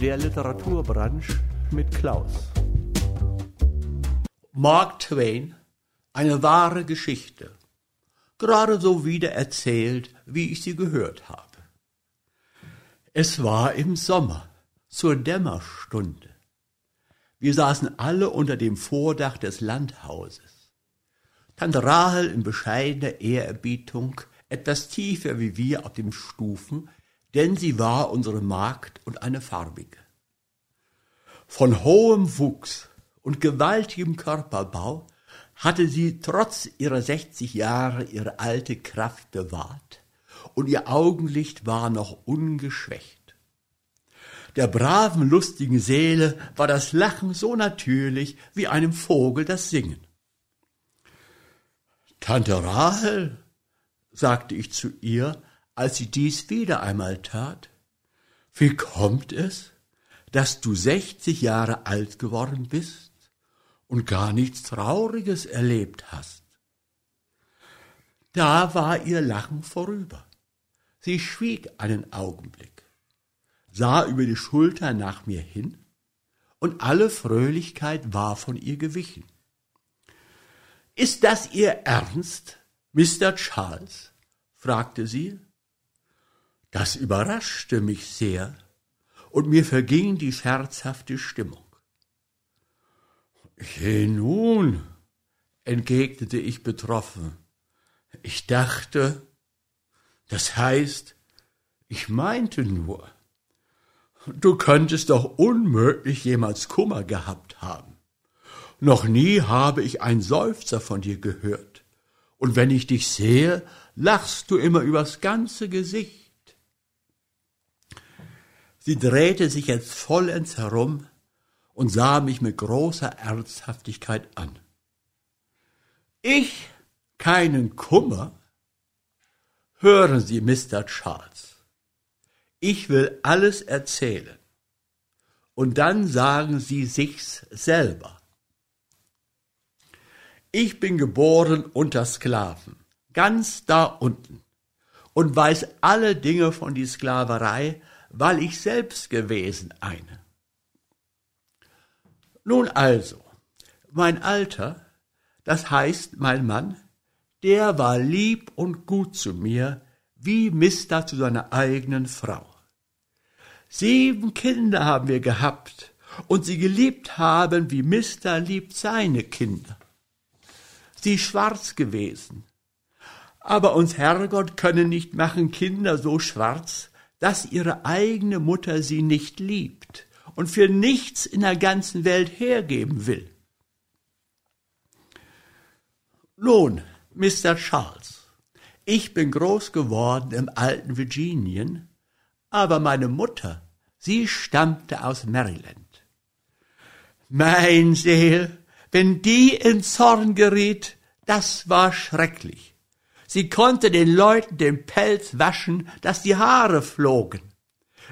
Der Literaturbranche mit Klaus. Mark Twain, eine wahre Geschichte. Gerade so wieder erzählt, wie ich sie gehört habe. Es war im Sommer, zur Dämmerstunde. Wir saßen alle unter dem Vordach des Landhauses. Tante Rahel in bescheidener Ehrerbietung, etwas tiefer wie wir auf den Stufen, denn sie war unsere Magd und eine farbige. Von hohem Wuchs und gewaltigem Körperbau hatte sie trotz ihrer 60 Jahre ihre alte Kraft bewahrt und ihr Augenlicht war noch ungeschwächt. Der braven, lustigen Seele war das Lachen so natürlich wie einem Vogel das Singen. Tante Rahel, sagte ich zu ihr, als sie dies wieder einmal tat, wie kommt es, dass du sechzig Jahre alt geworden bist und gar nichts Trauriges erlebt hast? Da war ihr Lachen vorüber. Sie schwieg einen Augenblick, sah über die Schulter nach mir hin, und alle Fröhlichkeit war von ihr gewichen. Ist das Ihr Ernst, Mr. Charles? fragte sie. Das überraschte mich sehr, und mir verging die scherzhafte Stimmung. Je nun, entgegnete ich betroffen, ich dachte, das heißt, ich meinte nur, du könntest doch unmöglich jemals Kummer gehabt haben. Noch nie habe ich einen Seufzer von dir gehört, und wenn ich dich sehe, lachst du immer übers ganze Gesicht. Sie drehte sich jetzt vollends herum und sah mich mit großer Ernsthaftigkeit an. Ich keinen Kummer? Hören Sie, Mr. Charles, ich will alles erzählen. Und dann sagen Sie sich's selber. Ich bin geboren unter Sklaven, ganz da unten, und weiß alle Dinge von die Sklaverei, weil ich selbst gewesen eine. Nun also, mein Alter, das heißt mein Mann, der war lieb und gut zu mir, wie Mister zu seiner eigenen Frau. Sieben Kinder haben wir gehabt und sie geliebt haben, wie Mister liebt seine Kinder. Sie schwarz gewesen. Aber uns Herrgott könne nicht machen Kinder so schwarz, dass ihre eigene Mutter sie nicht liebt und für nichts in der ganzen Welt hergeben will. Nun, Mr. Charles, ich bin groß geworden im alten Virginien, aber meine Mutter, sie stammte aus Maryland. Mein Seel, wenn die in Zorn geriet, das war schrecklich. Sie konnte den Leuten den Pelz waschen, dass die Haare flogen.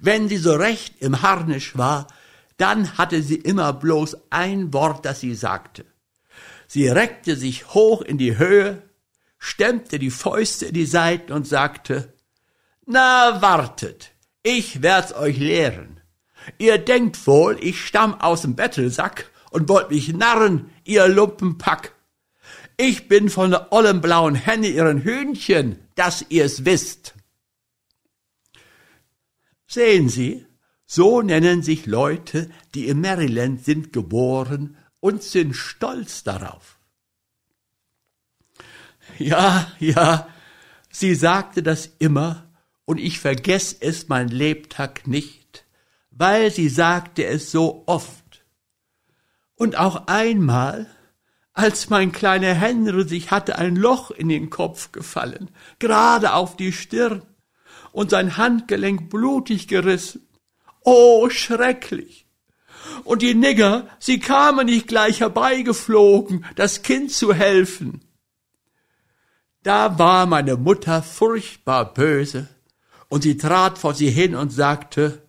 Wenn sie so recht im Harnisch war, dann hatte sie immer bloß ein Wort, das sie sagte. Sie reckte sich hoch in die Höhe, stemmte die Fäuste in die Seiten und sagte, Na, wartet, ich werd's euch lehren. Ihr denkt wohl, ich stamm aus dem Bettelsack und wollt mich narren, ihr Lumpenpack. Ich bin von der ollen blauen Henne ihren Hühnchen, dass ihr's wisst. Sehen Sie, so nennen sich Leute, die in Maryland sind geboren und sind stolz darauf. Ja, ja, sie sagte das immer, und ich vergess es mein Lebtag nicht, weil sie sagte es so oft. Und auch einmal, als mein kleiner Henry sich hatte ein Loch in den Kopf gefallen, gerade auf die Stirn, und sein Handgelenk blutig gerissen. Oh, schrecklich! Und die Nigger, sie kamen nicht gleich herbeigeflogen, das Kind zu helfen. Da war meine Mutter furchtbar böse, und sie trat vor sie hin und sagte,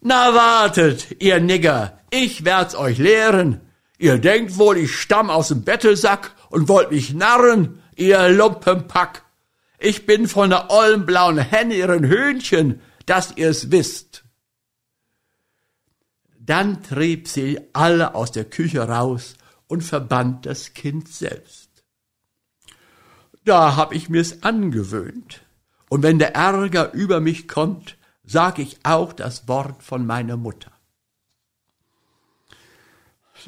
Na wartet, ihr Nigger, ich werd's euch lehren, Ihr denkt wohl, ich stamm aus dem Bettelsack und wollt mich narren, ihr Lumpenpack. Ich bin von der ollen blauen Henne ihren Hühnchen, dass ihr's wisst. Dann trieb sie alle aus der Küche raus und verband das Kind selbst. Da hab ich mir's angewöhnt. Und wenn der Ärger über mich kommt, sag ich auch das Wort von meiner Mutter.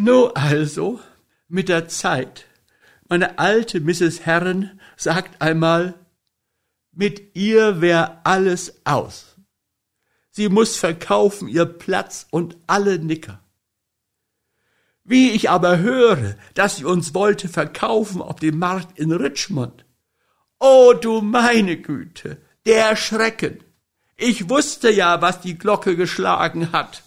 Nur also, mit der Zeit, meine alte Mrs. Herren sagt einmal, mit ihr wär alles aus. Sie muss verkaufen ihr Platz und alle Nicker. Wie ich aber höre, dass sie uns wollte verkaufen auf dem Markt in Richmond. Oh du meine Güte, der Schrecken. Ich wusste ja, was die Glocke geschlagen hat.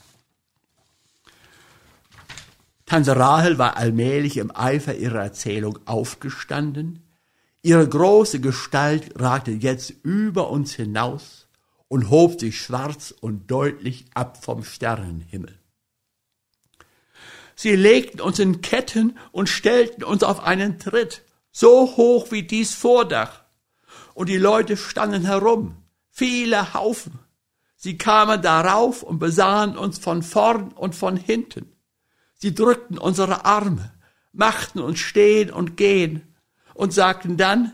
Tante Rahel war allmählich im Eifer ihrer Erzählung aufgestanden. Ihre große Gestalt ragte jetzt über uns hinaus und hob sich schwarz und deutlich ab vom Sternenhimmel. Sie legten uns in Ketten und stellten uns auf einen Tritt, so hoch wie dies Vordach. Und die Leute standen herum, viele Haufen. Sie kamen darauf und besahen uns von vorn und von hinten. Sie drückten unsere Arme, machten uns stehen und gehen und sagten dann,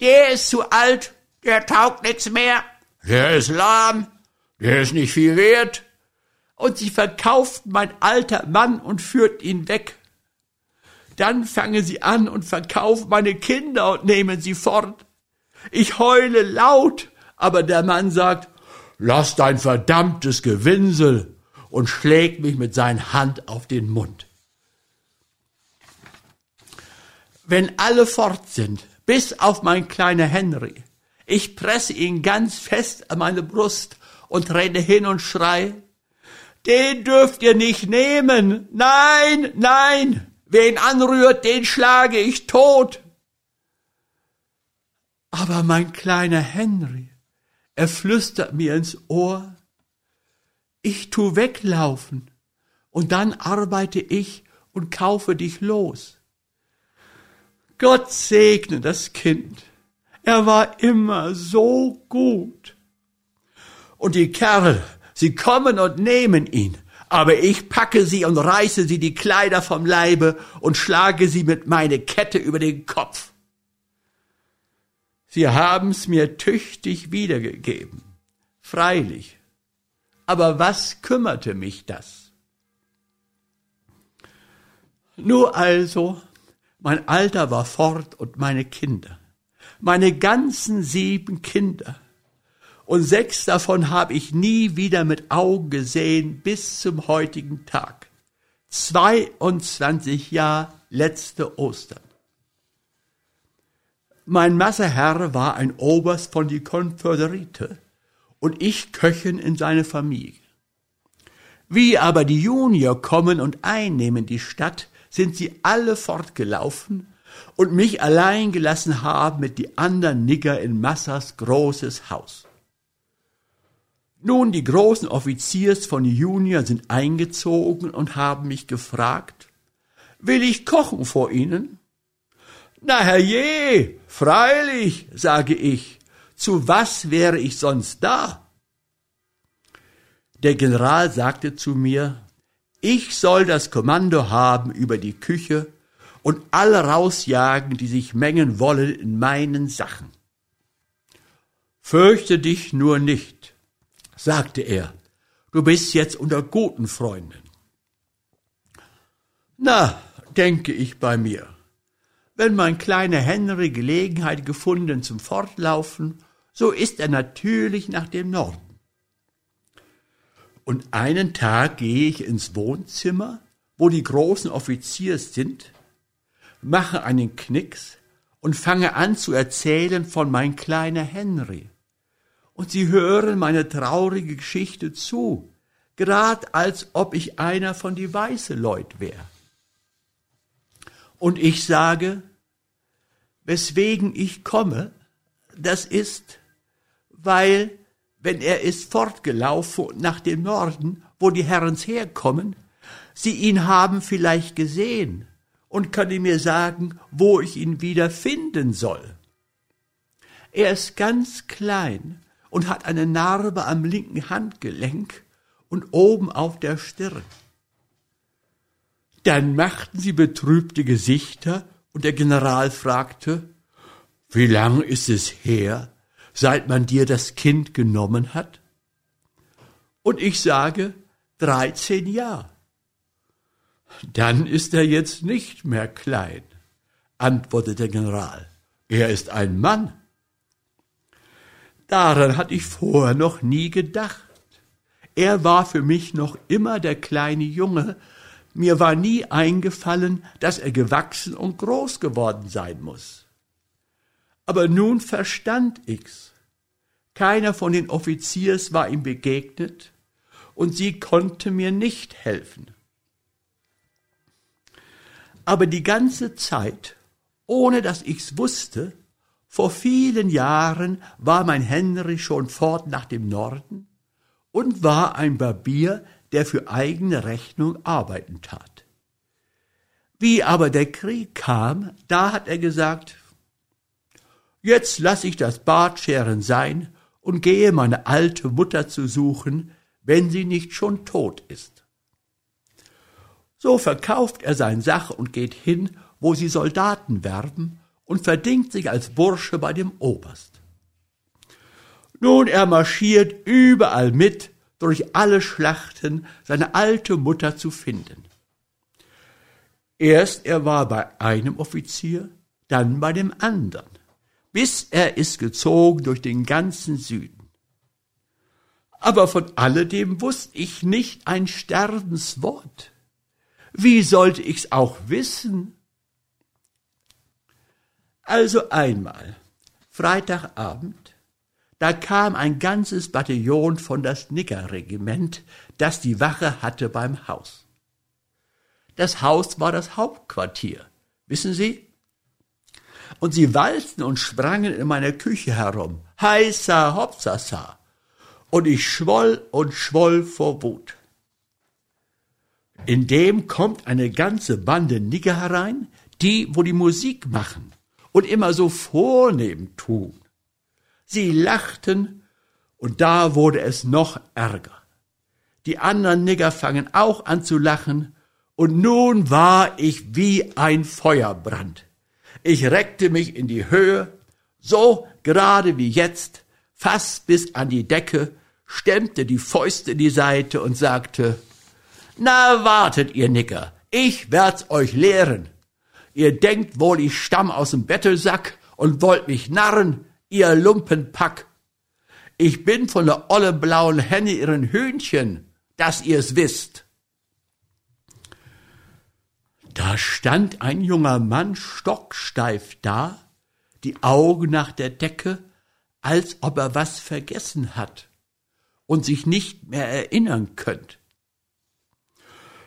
der ist zu alt, der taugt nichts mehr, der ist lahm, der ist nicht viel wert, und sie verkauften mein alter Mann und führten ihn weg. Dann fangen sie an und verkaufen meine Kinder und nehmen sie fort. Ich heule laut, aber der Mann sagt, lass dein verdammtes Gewinsel und schlägt mich mit seiner Hand auf den Mund. Wenn alle fort sind, bis auf mein kleiner Henry, ich presse ihn ganz fest an meine Brust und renne hin und schrei, den dürft ihr nicht nehmen. Nein, nein. Wer ihn anrührt, den schlage ich tot. Aber mein kleiner Henry, er flüstert mir ins Ohr, ich tu weglaufen und dann arbeite ich und kaufe dich los. Gott segne das Kind. Er war immer so gut. Und die Kerl, Sie kommen und nehmen ihn, aber ich packe sie und reiße sie die Kleider vom Leibe und schlage sie mit meine Kette über den Kopf. Sie haben's mir tüchtig wiedergegeben. Freilich. Aber was kümmerte mich das? Nur also, mein Alter war fort und meine Kinder, meine ganzen sieben Kinder, und sechs davon habe ich nie wieder mit Augen gesehen bis zum heutigen Tag. 22 Jahre letzte Ostern. Mein Masseherr war ein Oberst von die Konföderite und ich Köchin in seine Familie. Wie aber die Junior kommen und einnehmen die Stadt, sind sie alle fortgelaufen und mich allein gelassen haben mit die anderen Nigger in Massas großes Haus. Nun, die großen Offiziers von Junior sind eingezogen und haben mich gefragt, will ich kochen vor Ihnen? Na herrje, freilich, sage ich, zu was wäre ich sonst da? Der General sagte zu mir, ich soll das Kommando haben über die Küche und alle rausjagen, die sich mengen wollen in meinen Sachen. Fürchte dich nur nicht, sagte er, du bist jetzt unter guten Freunden. Na, denke ich bei mir, wenn mein kleiner Henry Gelegenheit gefunden zum Fortlaufen, so ist er natürlich nach dem Norden. Und einen Tag gehe ich ins Wohnzimmer, wo die großen Offiziers sind, mache einen Knicks und fange an zu erzählen von mein kleiner Henry und sie hören meine traurige Geschichte zu, grad als ob ich einer von die weiße Leut wär. Und ich sage, weswegen ich komme, das ist, weil, wenn er ist fortgelaufen nach dem Norden, wo die Herrens herkommen, sie ihn haben vielleicht gesehen und können mir sagen, wo ich ihn wieder finden soll. Er ist ganz klein und hat eine Narbe am linken Handgelenk und oben auf der Stirn. Dann machten sie betrübte Gesichter und der General fragte, wie lang ist es her, seit man dir das Kind genommen hat? Und ich sage, dreizehn Jahre. Dann ist er jetzt nicht mehr klein, antwortete der General. Er ist ein Mann. Daran hatte ich vorher noch nie gedacht. Er war für mich noch immer der kleine Junge. Mir war nie eingefallen, dass er gewachsen und groß geworden sein muss. Aber nun verstand ich's. Keiner von den Offiziers war ihm begegnet, und sie konnte mir nicht helfen. Aber die ganze Zeit, ohne dass ich's wusste, vor vielen Jahren war mein Henry schon fort nach dem Norden und war ein Barbier, der für eigene Rechnung arbeiten tat. Wie aber der Krieg kam, da hat er gesagt, jetzt lass ich das Bartscheren sein und gehe meine alte Mutter zu suchen, wenn sie nicht schon tot ist. So verkauft er sein Sach und geht hin, wo sie Soldaten werben, und verdingt sich als Bursche bei dem Oberst. Nun, er marschiert überall mit, durch alle Schlachten seine alte Mutter zu finden. Erst er war bei einem Offizier, dann bei dem anderen, bis er ist gezogen durch den ganzen Süden. Aber von alledem wusste ich nicht ein Sterbenswort. Wie sollte ich's auch wissen? Also einmal, Freitagabend, da kam ein ganzes Bataillon von das Niggerregiment, das die Wache hatte beim Haus. Das Haus war das Hauptquartier, wissen Sie? Und sie walzten und sprangen in meiner Küche herum, heißer Hopsasa, und ich schwoll und schwoll vor Wut. In dem kommt eine ganze Bande Nigger herein, die, wo die Musik machen und immer so vornehm tun. Sie lachten, und da wurde es noch ärger. Die anderen Nigger fangen auch an zu lachen, und nun war ich wie ein Feuerbrand. Ich reckte mich in die Höhe, so gerade wie jetzt, fast bis an die Decke, stemmte die Fäuste in die Seite und sagte, na, wartet, ihr Nicker, ich werd's euch lehren. Ihr denkt wohl, ich stamm aus dem Bettelsack und wollt mich narren, ihr Lumpenpack. Ich bin von der olle blauen Henne ihren Hühnchen, dass ihr's wisst. Da stand ein junger Mann stocksteif da, die Augen nach der Decke, als ob er was vergessen hat und sich nicht mehr erinnern könnt.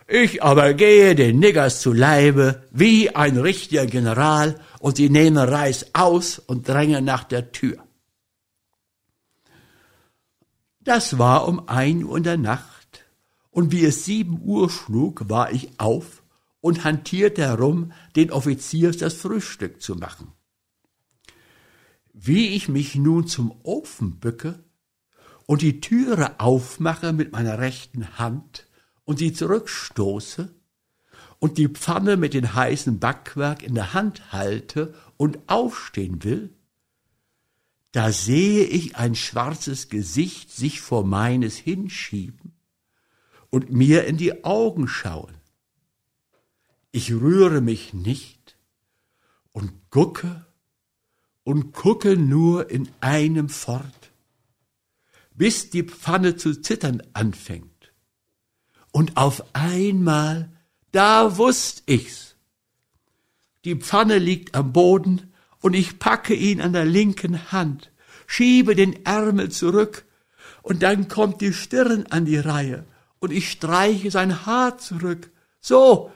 Ich aber gehe den Niggers zu Leibe wie ein richtiger General und sie nehmen Reis aus und drängen nach der Tür. Das war um ein Uhr in der Nacht, und wie es sieben Uhr schlug, war ich auf und hantierte herum, den Offiziers das Frühstück zu machen. Wie ich mich nun zum Ofen bücke und die Türe aufmache mit meiner rechten Hand, und sie zurückstoße und die Pfanne mit dem heißen Backwerk in der Hand halte und aufstehen will, da sehe ich ein schwarzes Gesicht sich vor meines hinschieben und mir in die Augen schauen. Ich rühre mich nicht und gucke und gucke nur in einem fort, bis die Pfanne zu zittern anfängt und auf einmal, da wusst ich's. Die Pfanne liegt am Boden und ich packe ihn an der linken Hand, schiebe den Ärmel zurück und dann kommt die Stirn an die Reihe und ich streiche sein Haar zurück. So.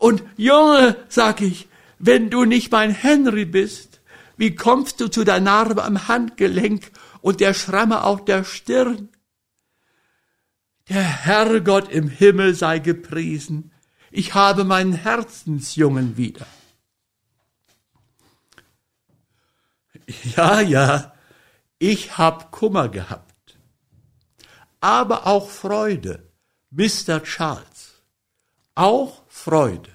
Und Junge, sag ich, wenn du nicht mein Henry bist, wie kommst du zu der Narbe am Handgelenk und der Schramme auf der Stirn? Der Herrgott im Himmel sei gepriesen. Ich habe meinen Herzensjungen wieder. Ja, ja, ich hab Kummer gehabt. Aber auch Freude, Mr. Charles. Auch Freude.